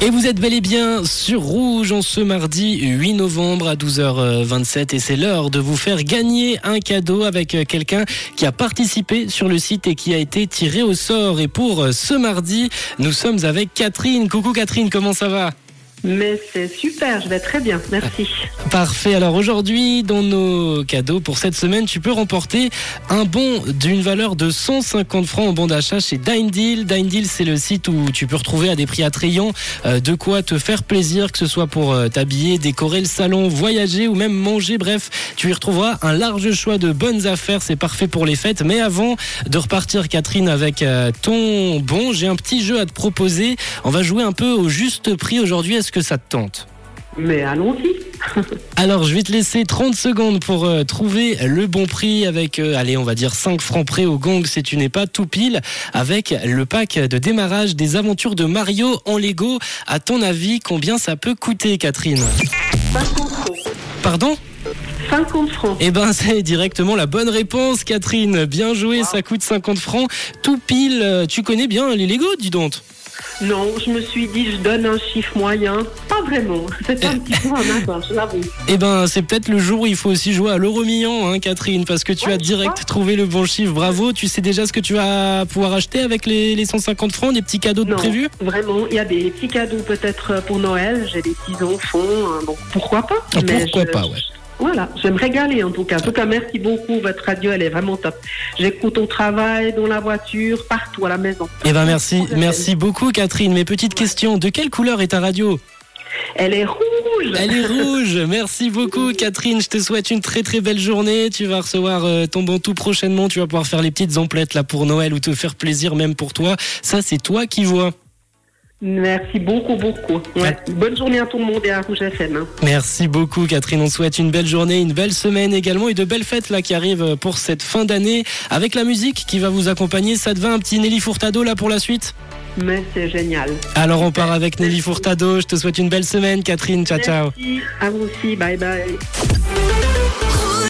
Et vous êtes bel et bien sur Rouge en ce mardi 8 novembre à 12h27 et c'est l'heure de vous faire gagner un cadeau avec quelqu'un qui a participé sur le site et qui a été tiré au sort. Et pour ce mardi, nous sommes avec Catherine. Coucou Catherine, comment ça va? Mais c'est super, je vais très bien, merci. Parfait, alors aujourd'hui, dans nos cadeaux pour cette semaine, tu peux remporter un bon d'une valeur de 150 francs en bon d'achat chez Dine Deal. Dine Deal, c'est le site où tu peux retrouver à des prix attrayants euh, de quoi te faire plaisir, que ce soit pour euh, t'habiller, décorer le salon, voyager ou même manger. Bref, tu y retrouveras un large choix de bonnes affaires, c'est parfait pour les fêtes. Mais avant de repartir, Catherine, avec euh, ton bon, j'ai un petit jeu à te proposer. On va jouer un peu au juste prix aujourd'hui. Que ça te tente Mais allons-y. Alors, je vais te laisser 30 secondes pour euh, trouver le bon prix avec, euh, allez, on va dire 5 francs près au gong si tu n'es pas tout pile, avec le pack de démarrage des aventures de Mario en Lego. À ton avis, combien ça peut coûter, Catherine 50 francs. Pardon 50 francs. Eh ben, c'est directement la bonne réponse, Catherine. Bien joué, ça coûte 50 francs. Tout pile, euh, tu connais bien les Lego, dis donc non, je me suis dit, je donne un chiffre moyen. Pas vraiment. C'est un petit peu un accord, je l'avoue. Eh ben, c'est peut-être le jour où il faut aussi jouer à l'euro million, hein, Catherine, parce que tu as direct trouvé le bon chiffre. Bravo. Tu sais déjà ce que tu vas pouvoir acheter avec les, 150 francs, des petits cadeaux de non, prévus? Vraiment, il y a des petits cadeaux peut-être pour Noël. J'ai des petits enfants, hein, donc pourquoi pas? Ah, Pourquoi pas, ouais. Voilà, je vais me régaler en tout cas. En tout cas, merci beaucoup. Votre radio, elle est vraiment top. J'écoute au travail, dans la voiture, partout à la maison. Eh ben merci, merci beaucoup Catherine. Mes petites questions, de quelle couleur est ta radio? Elle est rouge. Elle est rouge. Merci beaucoup, Catherine. Je te souhaite une très très belle journée. Tu vas recevoir euh, ton bon tout prochainement. Tu vas pouvoir faire les petites emplettes là pour Noël ou te faire plaisir même pour toi. Ça, c'est toi qui vois. Merci beaucoup, beaucoup. Bonne journée à tout le monde et à Rouge FM. Hein. Merci beaucoup, Catherine. On souhaite une belle journée, une belle semaine également et de belles fêtes là qui arrivent pour cette fin d'année avec la musique qui va vous accompagner. Ça te va un petit Nelly Furtado là pour la suite Mais c'est génial. Alors on part avec Nelly Furtado. Je te souhaite une belle semaine, Catherine. Ciao, ciao. À vous aussi. Bye bye.